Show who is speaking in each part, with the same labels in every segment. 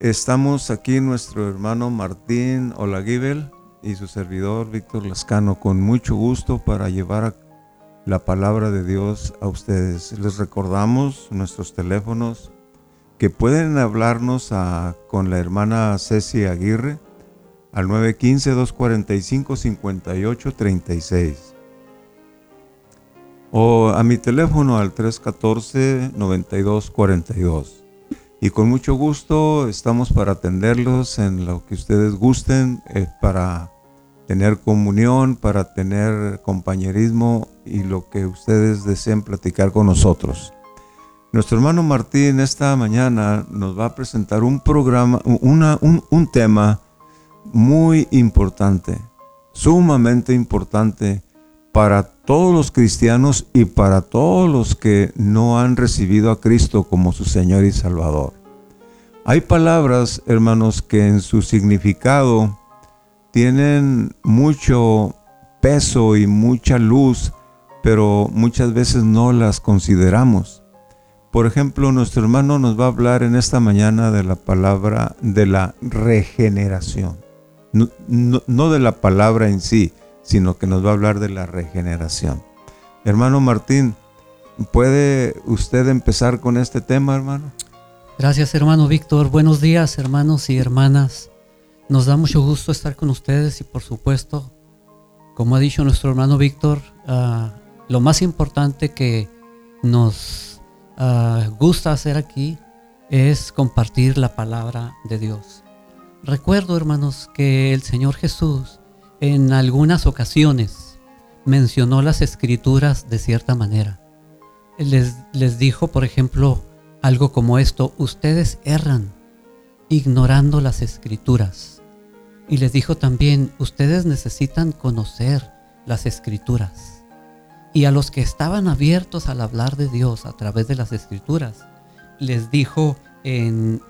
Speaker 1: Estamos aquí nuestro hermano Martín Olaguibel y su servidor Víctor Lascano con mucho gusto para llevar la palabra de Dios a ustedes. Les recordamos nuestros teléfonos que pueden hablarnos con la hermana Ceci Aguirre al 915-245-5836 o a mi teléfono al 314-9242. Y con mucho gusto estamos para atenderlos en lo que ustedes gusten, eh, para tener comunión, para tener compañerismo y lo que ustedes deseen platicar con nosotros. Nuestro hermano Martín esta mañana nos va a presentar un programa, un, tema muy importante, sumamente importante para todos los cristianos y para todos los que no han recibido a Cristo como su Señor y Salvador. Hay palabras, hermanos, que en su significado tienen mucho peso y mucha luz, pero muchas veces no las consideramos. Por ejemplo, nuestro hermano nos va a hablar en esta mañana de la palabra de la regeneración. No, de la palabra en sí, sino que nos va a hablar de la regeneración. Hermano Martín, ¿puede usted empezar con este tema, hermano?
Speaker 2: Gracias, hermano Víctor. Buenos días, hermanos y hermanas. Nos da mucho gusto estar con ustedes y por supuesto, como ha dicho nuestro hermano Víctor, ah, lo más importante que nos Ah, gusta hacer aquí es compartir la palabra de Dios. Recuerdo, hermanos, que el Señor Jesús en algunas ocasiones mencionó las escrituras de cierta manera. Les, les dijo, por ejemplo, algo como esto, ustedes erran ignorando las escrituras. Y les dijo también, ustedes necesitan conocer las escrituras y a los que estaban abiertos al hablar de Dios a través de las escrituras, les dijo en,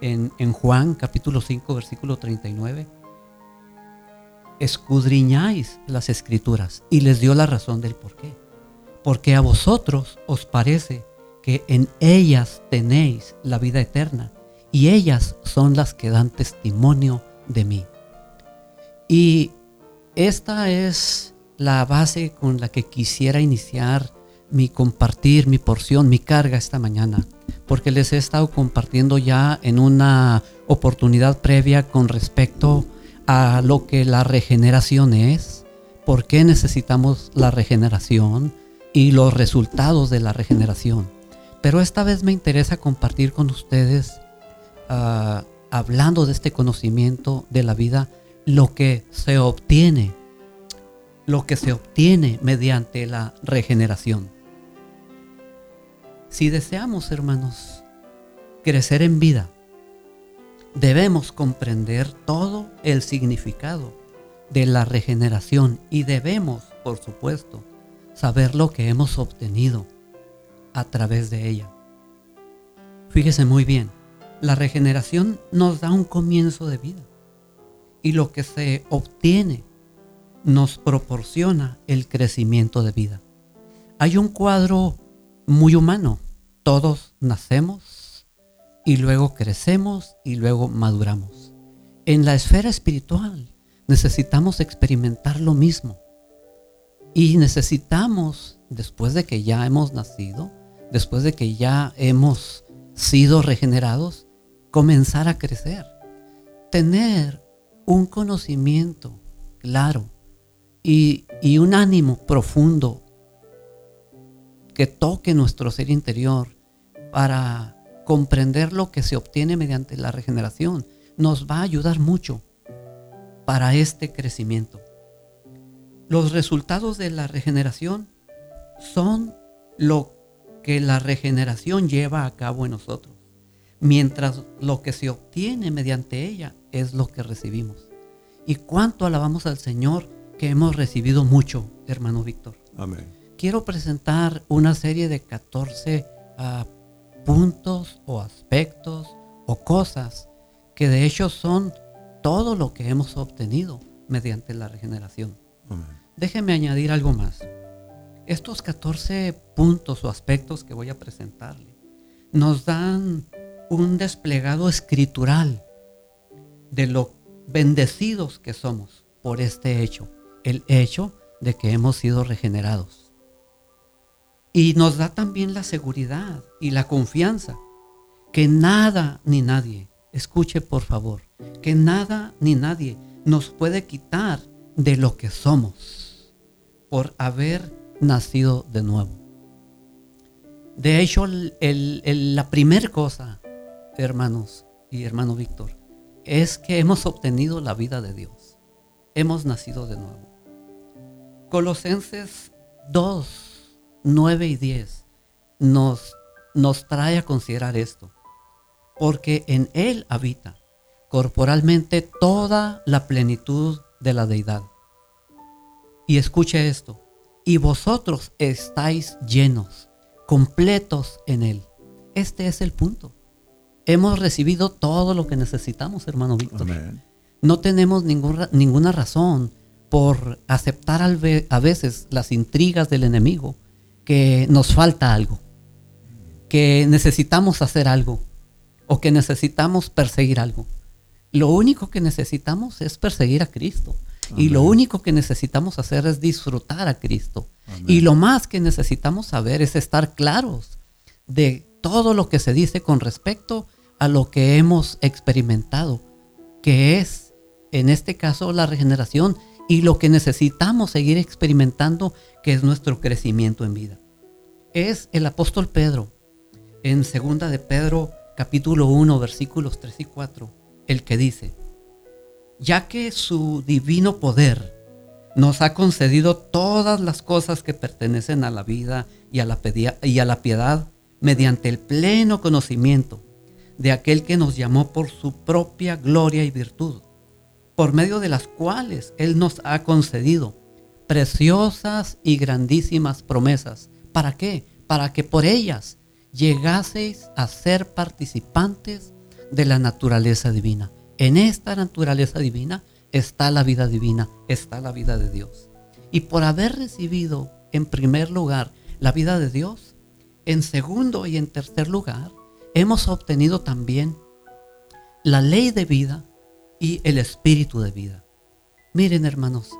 Speaker 2: Juan capítulo 5 versículo 39, escudriñáis las escrituras y les dio la razón del por qué. Porque a vosotros os parece que en ellas tenéis la vida eterna y ellas son las que dan testimonio de mí. Y esta es la base con la que quisiera iniciar mi compartir, mi porción, mi carga esta mañana, porque les he estado compartiendo ya en una oportunidad previa con respecto a lo que la regeneración es, por qué necesitamos la regeneración y los resultados de la regeneración. Pero esta vez me interesa compartir con ustedes, ah, hablando de este conocimiento de la vida, lo que se obtiene lo que se obtiene mediante la regeneración. Si deseamos, hermanos, crecer en vida, debemos comprender todo el significado de la regeneración y debemos, por supuesto, saber lo que hemos obtenido a través de ella. Fíjese muy bien, la regeneración nos da un comienzo de vida y lo que se obtiene nos proporciona el crecimiento de vida. Hay un cuadro muy humano. Todos nacemos y luego crecemos y luego maduramos. En la esfera espiritual necesitamos experimentar lo mismo. Y necesitamos, después de que ya hemos nacido, después de que ya hemos sido regenerados, comenzar a crecer. Tener un conocimiento claro y, un ánimo profundo que toque nuestro ser interior para comprender lo que se obtiene mediante la regeneración nos va a ayudar mucho para este crecimiento. Los resultados de la regeneración son lo que la regeneración lleva a cabo en nosotros. mientras lo que se obtiene mediante ella es lo que recibimos. Y cuánto alabamos al Señor que hemos recibido mucho, hermano Víctor.
Speaker 1: Amén.
Speaker 2: Quiero presentar una serie de 14 ah, puntos o aspectos o cosas que de hecho son todo lo que hemos obtenido mediante la regeneración. Déjeme añadir algo más. Estos 14 puntos o aspectos que voy a presentarle nos dan un desplegado escritural de lo bendecidos que somos por este hecho, el hecho de que hemos sido regenerados. Y nos da también la seguridad y la confianza que nada ni nadie, escuche por favor, que nada ni nadie nos puede quitar de lo que somos por haber nacido de nuevo. De hecho, la primera cosa, hermanos y hermano Víctor, es que hemos obtenido la vida de Dios. Hemos nacido de nuevo. Colosenses 2, 9 y 10 nos, nos trae a considerar esto. Porque en Él habita corporalmente toda la plenitud de la deidad. Y escuche esto. Y vosotros estáis llenos, completos en Él. Este es el punto. Hemos recibido todo lo que necesitamos, hermano Víctor. No tenemos ninguna razón por aceptar a veces las intrigas del enemigo, que nos falta algo, que necesitamos hacer algo o que necesitamos perseguir algo. Lo único que necesitamos es perseguir a Cristo. Y lo único que necesitamos hacer es disfrutar a Cristo. Y lo más que necesitamos saber es estar claros de todo lo que se dice con respecto a lo que hemos experimentado, que es, en este caso, la regeneración y lo que necesitamos seguir experimentando, que es nuestro crecimiento en vida. Es el apóstol Pedro, en segunda de Pedro, capítulo 1, versículos 3 y 4, el que dice, ya que su divino poder nos ha concedido todas las cosas que pertenecen a la vida y a la, y a la piedad mediante el pleno conocimiento de aquel que nos llamó por su propia gloria y virtud, por medio de las cuales Él nos ha concedido preciosas y grandísimas promesas. ¿Para qué? Para que por ellas llegaseis a ser participantes de la naturaleza divina. En esta naturaleza divina está la vida divina, está la vida de Dios. Y por haber recibido en primer lugar la vida de Dios, en segundo y en tercer lugar, hemos obtenido también la ley de vida y el espíritu de vida. Miren hermanos,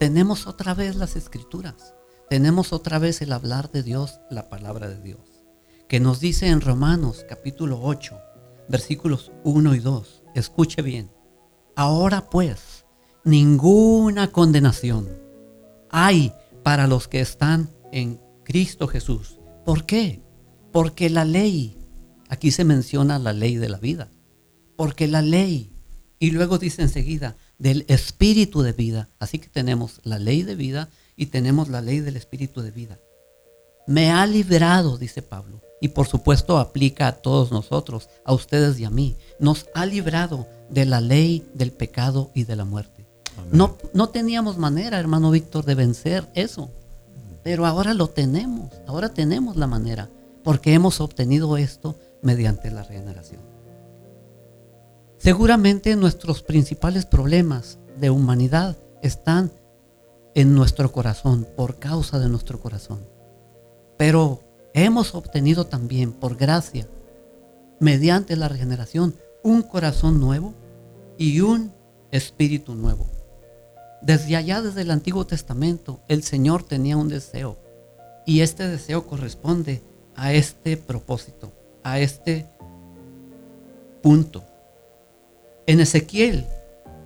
Speaker 2: tenemos otra vez las escrituras, tenemos otra vez el hablar de Dios, la palabra de Dios, que nos dice en Romanos capítulo 8, versículos 1 y 2, escuche bien, ahora pues, ninguna condenación hay para los que están en Cristo Jesús. ¿Por qué? Porque la ley Aquí se menciona la ley de la vida. Porque la ley, y luego dice enseguida, del espíritu de vida. Así que tenemos la ley de vida y tenemos la ley del espíritu de vida. Me ha librado, dice Pablo. Y por supuesto aplica a todos nosotros, a ustedes y a mí. Nos ha librado de la ley del pecado y de la muerte. No, no teníamos manera, hermano Víctor, de vencer eso. Pero ahora lo tenemos. Ahora tenemos la manera. Porque hemos obtenido esto mediante la regeneración. Seguramente nuestros principales problemas de humanidad están en nuestro corazón, por causa de nuestro corazón. Pero hemos obtenido también, por gracia, mediante la regeneración, un corazón nuevo y un espíritu nuevo. Desde allá, desde el Antiguo Testamento, el Señor tenía un deseo y este deseo corresponde a este propósito a este punto. En Ezequiel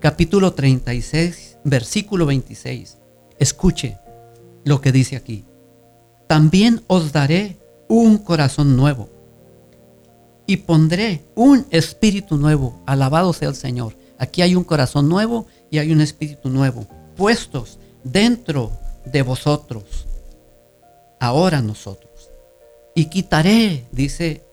Speaker 2: capítulo 36, versículo 26, escuche lo que dice aquí. También os daré un corazón nuevo y pondré un espíritu nuevo. Alabado sea el Señor. Aquí hay un corazón nuevo y hay un espíritu nuevo, puestos dentro de vosotros. Ahora nosotros. Y quitaré, dice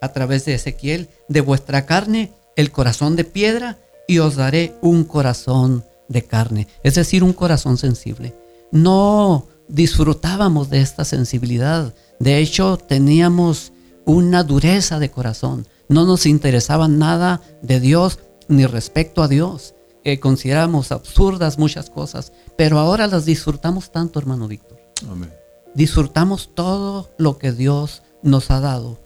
Speaker 2: a través de Ezequiel, de vuestra carne el corazón de piedra y os daré un corazón de carne, es decir, un corazón sensible. No disfrutábamos de esta sensibilidad, de hecho teníamos una dureza de corazón, no nos interesaba nada de Dios ni respecto a Dios. Eh, consideramos absurdas muchas cosas, pero ahora las disfrutamos tanto, hermano Víctor. Disfrutamos todo lo que Dios nos ha dado,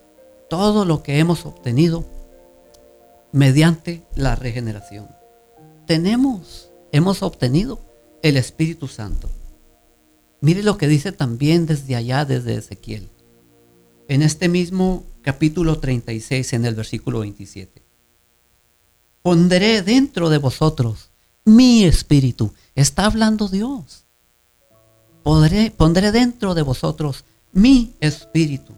Speaker 2: todo lo que hemos obtenido mediante la regeneración. Tenemos, hemos obtenido el Espíritu Santo. Mire lo que dice también desde allá, desde Ezequiel. En este mismo capítulo 36, en el versículo 27. Pondré dentro de vosotros mi espíritu. Está hablando Dios. pondré dentro de vosotros mi espíritu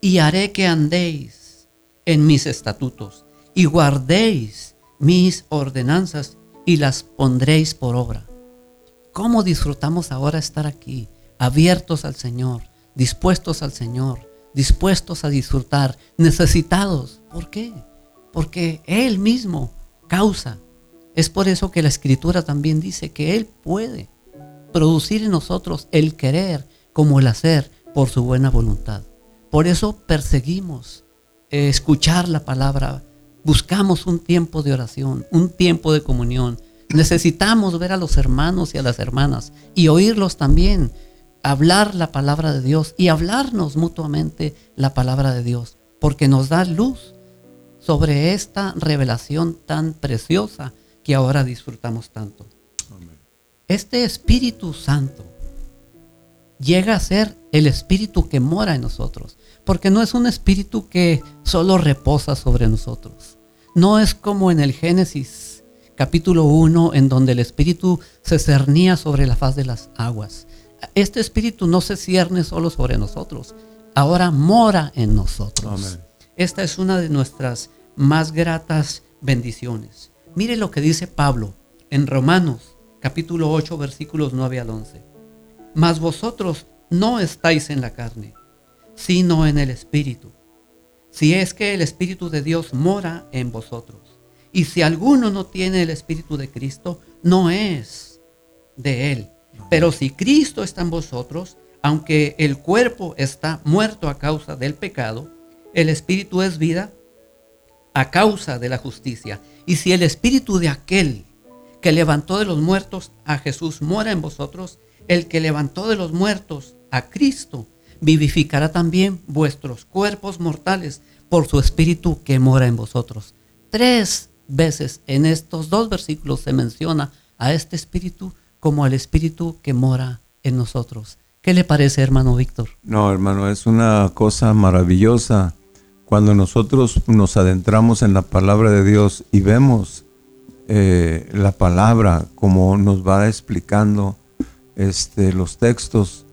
Speaker 2: y haré que andéis en mis estatutos y guardéis mis ordenanzas y las pondréis por obra. ¿Cómo disfrutamos ahora estar aquí, abiertos al Señor, dispuestos al Señor, dispuestos a disfrutar, necesitados? ¿Por qué? Porque Él mismo causa. Es por eso que la Escritura también dice que Él puede producir en nosotros el querer como el hacer por su buena voluntad. Por eso perseguimos eh, escuchar la palabra, buscamos un tiempo de oración, un tiempo de comunión. Necesitamos ver a los hermanos y a las hermanas y oírlos también, hablar la palabra de Dios y hablarnos mutuamente la palabra de Dios, porque nos da luz sobre esta revelación tan preciosa que ahora disfrutamos tanto. Este Espíritu Santo llega a ser el Espíritu que mora en nosotros, porque no es un Espíritu que solo reposa sobre nosotros. No es como en el Génesis capítulo 1, en donde el Espíritu se cernía sobre la faz de las aguas. Este Espíritu no se cierne solo sobre nosotros, ahora mora en nosotros. Esta es una de nuestras más gratas bendiciones. Mire lo que dice Pablo en Romanos capítulo 8 versículos 9 al 11 mas vosotros no estáis en la carne, sino en el Espíritu. Si es que el Espíritu de Dios mora en vosotros. Y si alguno no tiene el Espíritu de Cristo, no es de él. Pero si Cristo está en vosotros, aunque el cuerpo está muerto a causa del pecado, el Espíritu es vida a causa de la justicia. Y si el Espíritu de aquel que levantó de los muertos a Jesús mora en vosotros, el que levantó de los muertos a Cristo, vivificará también vuestros cuerpos mortales por su espíritu que mora en vosotros. Tres veces en estos dos versículos se menciona a este espíritu como al espíritu que mora en nosotros. ¿Qué le parece, hermano Víctor?
Speaker 1: No, hermano, es una cosa maravillosa cuando nosotros nos adentramos en la palabra de Dios y vemos eh, la palabra como nos va explicando este, los textos,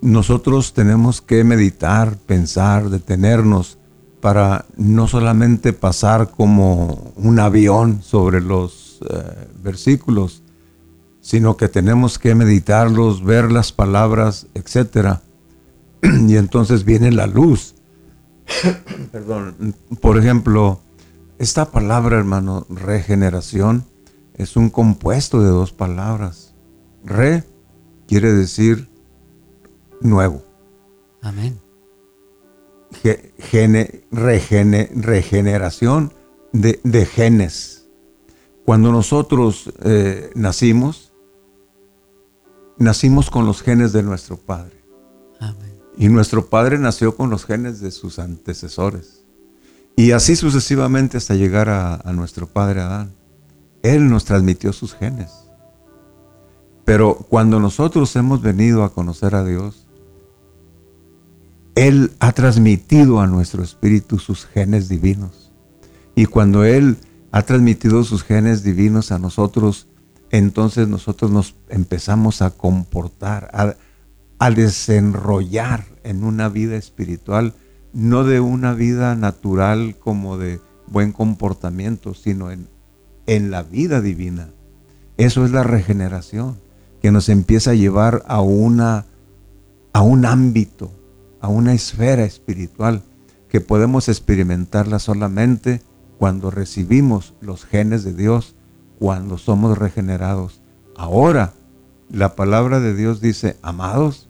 Speaker 1: nosotros tenemos que meditar, pensar, detenernos para no solamente pasar como un avión sobre los eh, versículos, sino que tenemos que meditarlos, ver las palabras, etc. y entonces viene la luz. Perdón. Por ejemplo, esta palabra, hermano, regeneración, es un compuesto de dos palabras. Re quiere decir nuevo.
Speaker 2: Amén.
Speaker 1: regeneración de, genes. Cuando nosotros eh, nacimos, nacimos con los genes de nuestro Padre. Amén. Y nuestro Padre nació con los genes de sus antecesores. Y así sucesivamente hasta llegar a nuestro Padre Adán. Él nos transmitió sus genes. Pero cuando nosotros hemos venido a conocer a Dios, Él ha transmitido a nuestro espíritu sus genes divinos. Y cuando Él ha transmitido sus genes divinos a nosotros, entonces nosotros nos empezamos a comportar, a, desenrollar en una vida espiritual, no de una vida natural como de buen comportamiento, sino en, la vida divina. Eso es la regeneración que nos empieza a llevar a un ámbito, a una esfera espiritual que podemos experimentarla solamente cuando recibimos los genes de Dios, cuando somos regenerados. Ahora, la palabra de Dios dice, amados,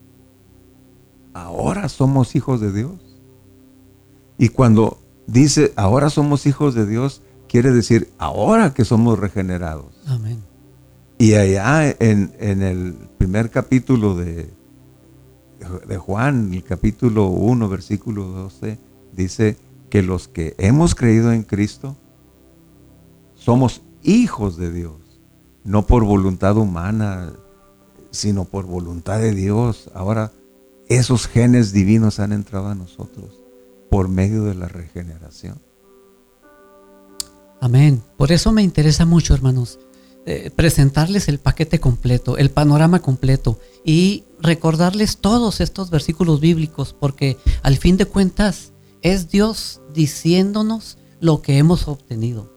Speaker 1: ahora somos hijos de Dios. Y cuando dice, ahora somos hijos de Dios, quiere decir, ahora que somos regenerados.
Speaker 2: Amén.
Speaker 1: Y allá en, en el primer capítulo de, de Juan, el capítulo 1, versículo 12, dice que los que hemos creído en Cristo somos hijos de Dios, no por voluntad humana, sino por voluntad de Dios. Ahora esos genes divinos han entrado a nosotros por medio de la regeneración.
Speaker 2: Amén. Por eso me interesa mucho, hermanos, eh, presentarles el paquete completo, el panorama completo y recordarles todos estos versículos bíblicos, porque al fin de cuentas es Dios diciéndonos lo que hemos obtenido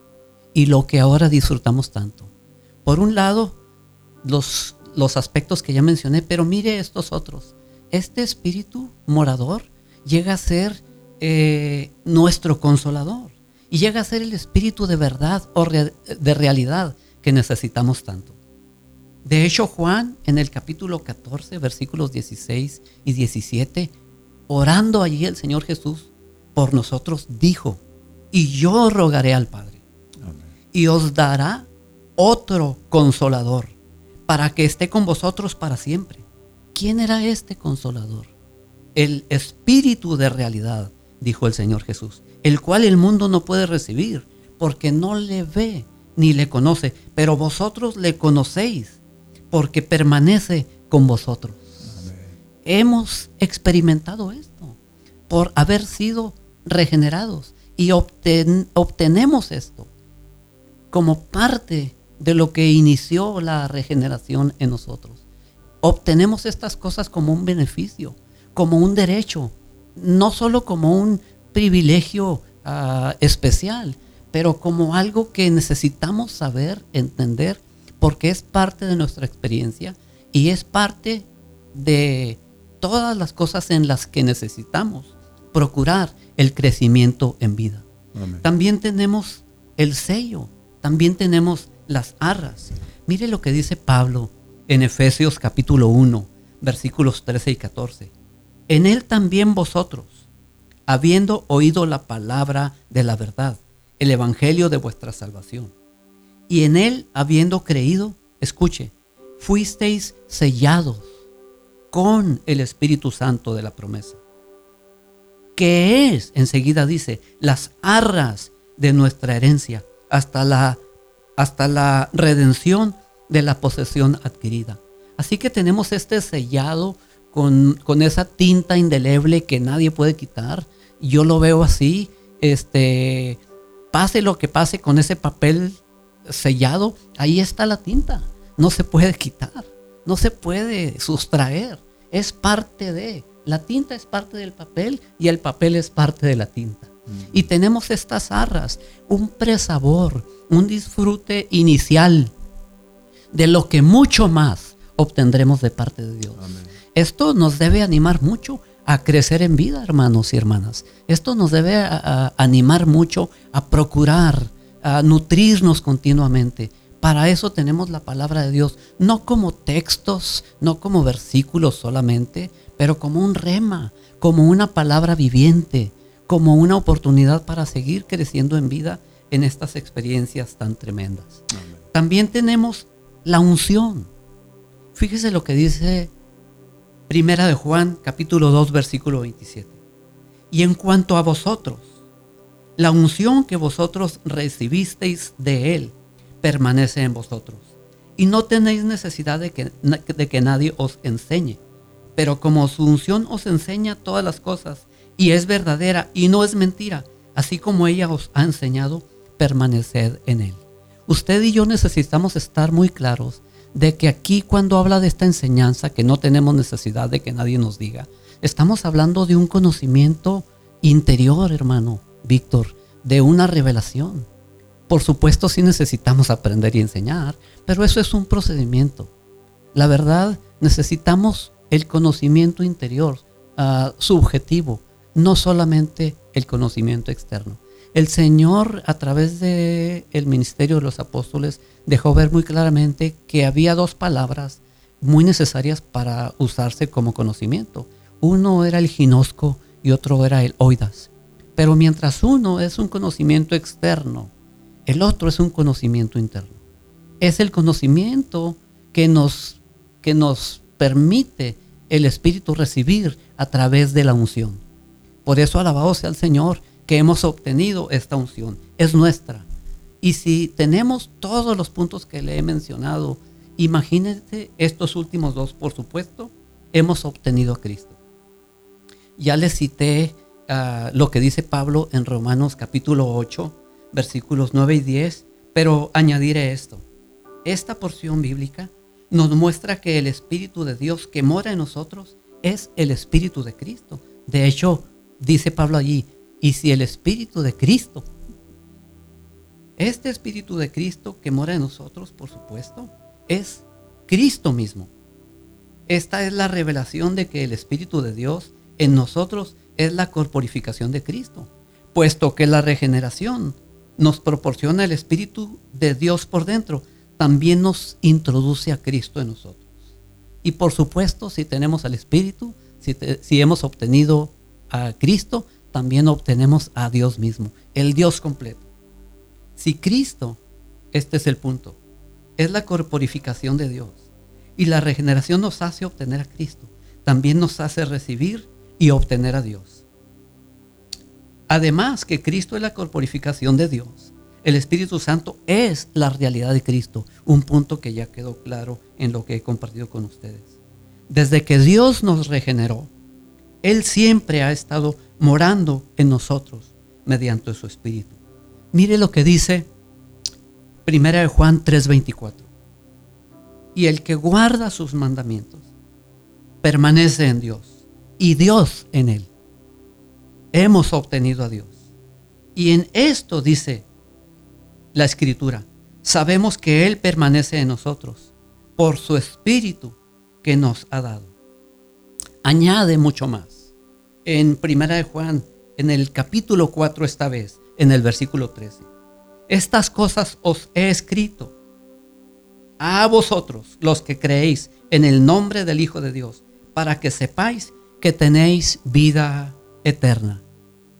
Speaker 2: y lo que ahora disfrutamos tanto. Por un lado, los, los aspectos que ya mencioné, pero mire estos otros. Este espíritu morador llega a ser eh, nuestro consolador y llega a ser el espíritu de verdad o de realidad que necesitamos tanto. De hecho, Juan en el capítulo 14, versículos 16 y 17, orando allí el Señor Jesús por nosotros, dijo, y yo rogaré al Padre, y os dará otro consolador, para que esté con vosotros para siempre. ¿Quién era este consolador? El Espíritu de realidad, dijo el Señor Jesús, el cual el mundo no puede recibir, porque no le ve ni le conoce, pero vosotros le conocéis, porque permanece con vosotros. Hemos experimentado esto por haber sido regenerados y obtenemos esto como parte de lo que inició la regeneración en nosotros. Obtenemos estas cosas como un beneficio, como un derecho, no solo como un privilegio ah, especial, pero como algo que necesitamos saber, entender, porque es parte de nuestra experiencia y es parte de todas las cosas en las que necesitamos procurar el crecimiento en vida. También tenemos el sello, también tenemos las arras. Mire lo que dice Pablo en Efesios capítulo 1, versículos 13 y 14. En él también vosotros, habiendo oído la palabra de la verdad, el Evangelio de vuestra salvación. Y en él, habiendo creído, escuche, fuisteis sellados con el Espíritu Santo de la promesa, que es, enseguida dice, las arras de nuestra herencia hasta la, hasta la redención de la posesión adquirida. Así que tenemos este sellado con, con, esa tinta indeleble que nadie puede quitar. Yo lo veo así, este, pase lo que pase con ese papel sellado, ahí está la tinta. No se puede quitar, no se puede sustraer. Es parte de. La tinta es parte del papel y el papel es parte de la tinta. Y tenemos estas arras, un presabor, un disfrute inicial de lo que mucho más obtendremos de parte de Dios. Esto nos debe animar mucho a crecer en vida, hermanos y hermanas. Esto nos debe animar mucho a procurar, a nutrirnos continuamente. Para eso tenemos la palabra de Dios, no como textos, no como versículos solamente, pero como un rema, como una palabra viviente, como una oportunidad para seguir creciendo en vida en estas experiencias tan tremendas. También tenemos la unción. Fíjese lo que dice Primera de Juan, capítulo 2, versículo 27. Y en cuanto a vosotros, la unción que vosotros recibisteis de Él permanece en vosotros. Y no tenéis necesidad de que, de que nadie os enseñe. Pero como su unción os enseña todas las cosas y es verdadera y no es mentira, así como ella os ha enseñado, permaneced en Él. Usted y yo necesitamos estar muy claros de que aquí cuando habla de esta enseñanza, que no tenemos necesidad de que nadie nos diga, estamos hablando de un conocimiento interior, hermano Víctor, de una revelación. Por supuesto sí necesitamos aprender y enseñar, pero eso es un procedimiento. La verdad, necesitamos el conocimiento interior, uh, subjetivo, no solamente el conocimiento externo. El Señor a través del el ministerio de los apóstoles dejó ver muy claramente que había dos palabras muy necesarias para usarse como conocimiento. Uno era el ginosco y otro era el oidas. Pero mientras uno es un conocimiento externo, el otro es un conocimiento interno. Es el conocimiento que nos, que nos permite el Espíritu recibir a través de la unción. Por eso alabado sea el Señor que hemos obtenido esta unción. Es nuestra. Y si tenemos todos los puntos que le he mencionado, imagínense estos últimos dos, por supuesto, hemos obtenido a Cristo. Ya les cité ah, lo que dice Pablo en Romanos capítulo 8, versículos 9 y 10, pero añadiré esto. Esta porción bíblica nos muestra que el Espíritu de Dios que mora en nosotros es el Espíritu de Cristo. De hecho, dice Pablo allí, y si el Espíritu de Cristo, este Espíritu de Cristo que mora en nosotros, por supuesto, es Cristo mismo. Esta es la revelación de que el Espíritu de Dios en nosotros es la corporificación de Cristo, puesto que la regeneración nos proporciona el Espíritu de Dios por dentro, también nos introduce a Cristo en nosotros. Y por supuesto, si tenemos al Espíritu, si, hemos obtenido a Cristo, también obtenemos a Dios mismo, el Dios completo. Si Cristo, este es el punto, es la corporificación de Dios y la regeneración nos hace obtener a Cristo, también nos hace recibir y obtener a Dios. Además que Cristo es la corporificación de Dios, el Espíritu Santo es la realidad de Cristo, un punto que ya quedó claro en lo que he compartido con ustedes. Desde que Dios nos regeneró, Él siempre ha estado morando en nosotros mediante su Espíritu. Mire lo que dice 1 Juan 3:24. Y el que guarda sus mandamientos permanece en Dios y Dios en él. Hemos obtenido a Dios. Y en esto dice la escritura, sabemos que Él permanece en nosotros por su Espíritu que nos ha dado. Añade mucho más. En Primera de Juan, en el capítulo 4 esta vez, en el versículo 13. Estas cosas os he escrito a vosotros, los que creéis en el nombre del Hijo de Dios, para que sepáis que tenéis vida eterna.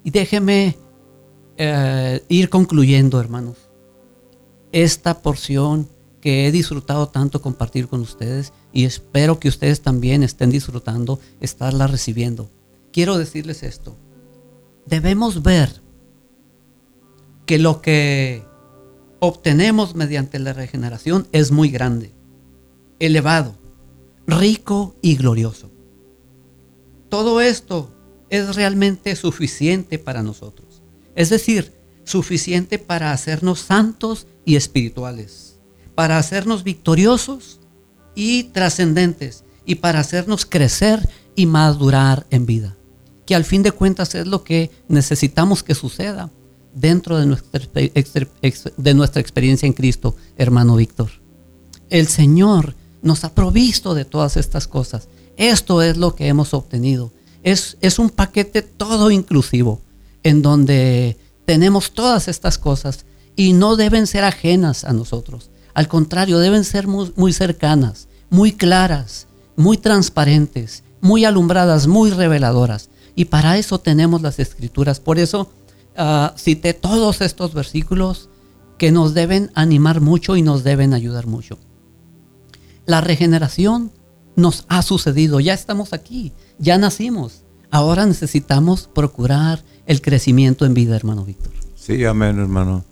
Speaker 2: Y déjeme eh, ir concluyendo, hermanos esta porción que he disfrutado tanto compartir con ustedes y espero que ustedes también estén disfrutando estarla recibiendo. Quiero decirles esto. Debemos ver que lo que obtenemos mediante la regeneración es muy grande, elevado, rico y glorioso. Todo esto es realmente suficiente para nosotros. Es decir, suficiente para hacernos santos y espirituales, para hacernos victoriosos y trascendentes y para hacernos crecer y madurar en vida. Que al fin de cuentas es lo que necesitamos que suceda dentro de nuestra, experiencia en Cristo, hermano Víctor. El Señor nos ha provisto de todas estas cosas. Esto es lo que hemos obtenido. Es un paquete todo inclusivo, en donde tenemos todas estas cosas y no deben ser ajenas a nosotros. Al contrario, deben ser muy, cercanas, muy claras, muy transparentes, muy alumbradas, muy reveladoras. Y para eso tenemos las escrituras. Por eso ah, cité todos estos versículos que nos deben animar mucho y nos deben ayudar mucho. La regeneración nos ha sucedido, ya estamos aquí, ya nacimos. Ahora necesitamos procurar el crecimiento en vida, hermano Víctor.
Speaker 1: Sí, amén, hermano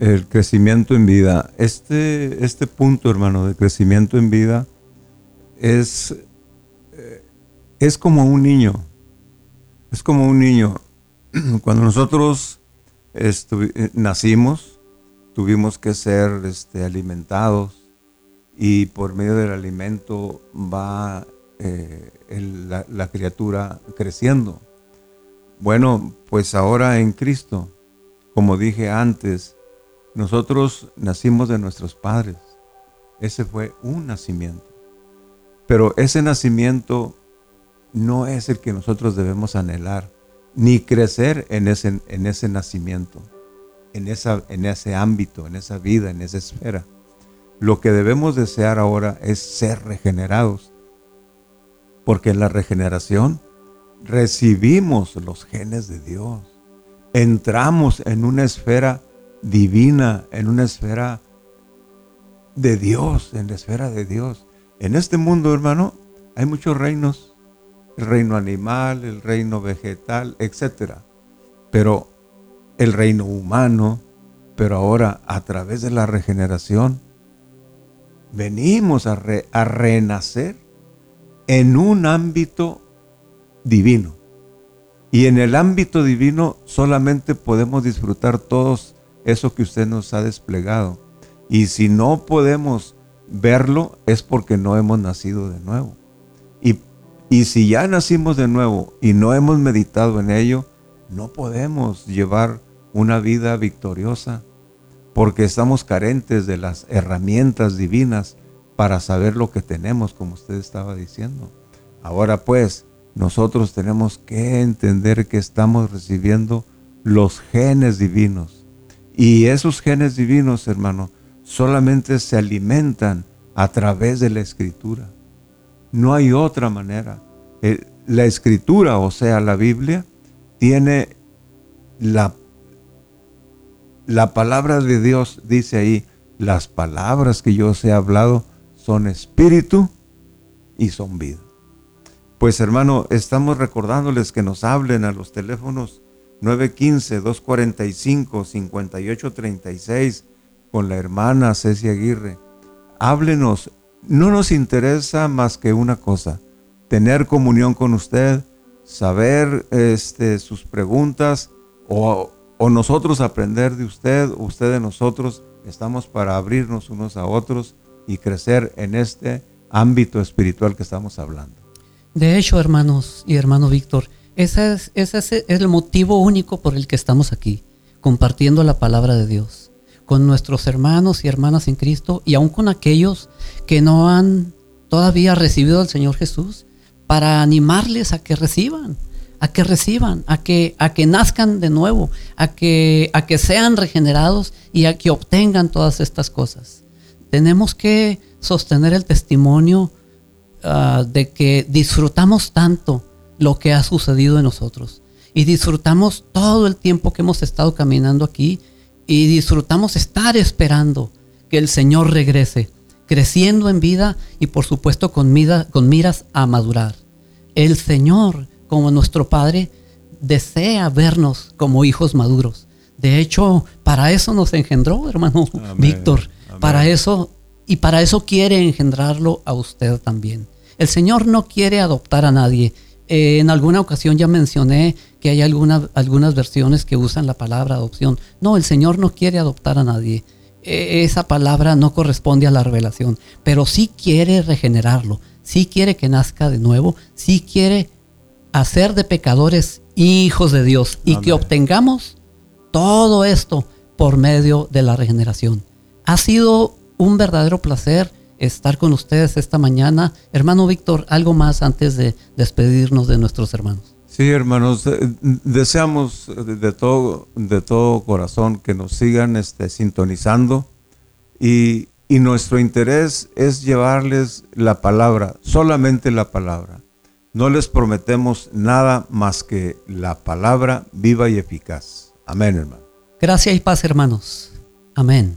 Speaker 1: el crecimiento en vida. Este, este punto, hermano, de crecimiento en vida es, eh, es como un niño. Es como un niño. Cuando nosotros eh, nacimos, tuvimos que ser este, alimentados y por medio del alimento va eh, la, la criatura creciendo. Bueno, pues ahora en Cristo, como dije antes, nosotros nacimos de nuestros padres. Ese fue un nacimiento. Pero ese nacimiento no es el que nosotros debemos anhelar ni crecer en ese, en ese nacimiento, en, esa, en ese ámbito, en esa vida, en esa esfera. Lo que debemos desear ahora es ser regenerados, porque en la regeneración recibimos los genes de Dios, entramos en una esfera divina, en una esfera de Dios, en la esfera de Dios. En este mundo, hermano, hay muchos reinos, el reino animal, el reino vegetal, etc. Pero el reino humano, pero ahora a través de la regeneración, venimos a, a renacer en un ámbito divino. Y en el ámbito divino solamente podemos disfrutar todos eso que usted nos ha desplegado. Y si no podemos verlo es porque no hemos nacido de nuevo. Y, y si ya nacimos de nuevo y no hemos meditado en ello, no podemos llevar una vida victoriosa porque estamos carentes de las herramientas divinas para saber lo que tenemos, como usted estaba diciendo. Ahora pues, nosotros tenemos que entender que estamos recibiendo los genes divinos. Y esos genes divinos, hermano, solamente se alimentan a través de la escritura. No hay otra manera. Eh, la escritura, o sea, la Biblia, tiene la, la palabra de Dios, dice ahí, las palabras que yo os he hablado son espíritu y son vida. Pues hermano, estamos recordándoles que nos hablen a los teléfonos 915-245-5836 con la hermana Ceci Aguirre. Háblenos, no nos interesa más que una cosa, tener comunión con usted, saber este, sus preguntas o, o nosotros aprender de usted, usted de nosotros. Estamos para abrirnos unos a otros y crecer en este ámbito espiritual que estamos hablando.
Speaker 2: De hecho, hermanos y hermano Víctor, ese es, el motivo único por el que estamos aquí, compartiendo la palabra de Dios con nuestros hermanos y hermanas en Cristo y aún con aquellos que no han todavía recibido al Señor Jesús, para animarles a que reciban, a que reciban, a que, nazcan de nuevo, a que, a que sean regenerados y a que obtengan todas estas cosas. Tenemos que sostener el testimonio ah, de que disfrutamos tanto lo que ha sucedido en nosotros y disfrutamos todo el tiempo que hemos estado caminando aquí y disfrutamos estar esperando que el Señor regrese, creciendo en vida y por supuesto con, con miras a madurar. El Señor, como nuestro Padre, desea vernos como hijos maduros. De hecho, para eso nos engendró, hermano Víctor, para eso, y para eso quiere engendrarlo a usted también. El Señor no quiere adoptar a nadie. Eh, en alguna ocasión ya mencioné que hay algunas, algunas versiones que usan la palabra adopción. No, el Señor no quiere adoptar a nadie. E, esa palabra no corresponde a la revelación, pero sí quiere regenerarlo, sí quiere que nazca de nuevo, sí quiere hacer de pecadores hijos de Dios y que obtengamos todo esto por medio de la regeneración. Ha sido un verdadero placer estar con ustedes esta mañana. Hermano Víctor, algo más antes de despedirnos de nuestros hermanos.
Speaker 1: Sí, hermanos, eh, deseamos de todo, de todo corazón que nos sigan este, sintonizando y, y nuestro interés es llevarles la palabra, solamente la palabra. No les prometemos nada más que la palabra viva y eficaz. Amén, hermano.
Speaker 2: Gracias y paz, hermanos. Amén.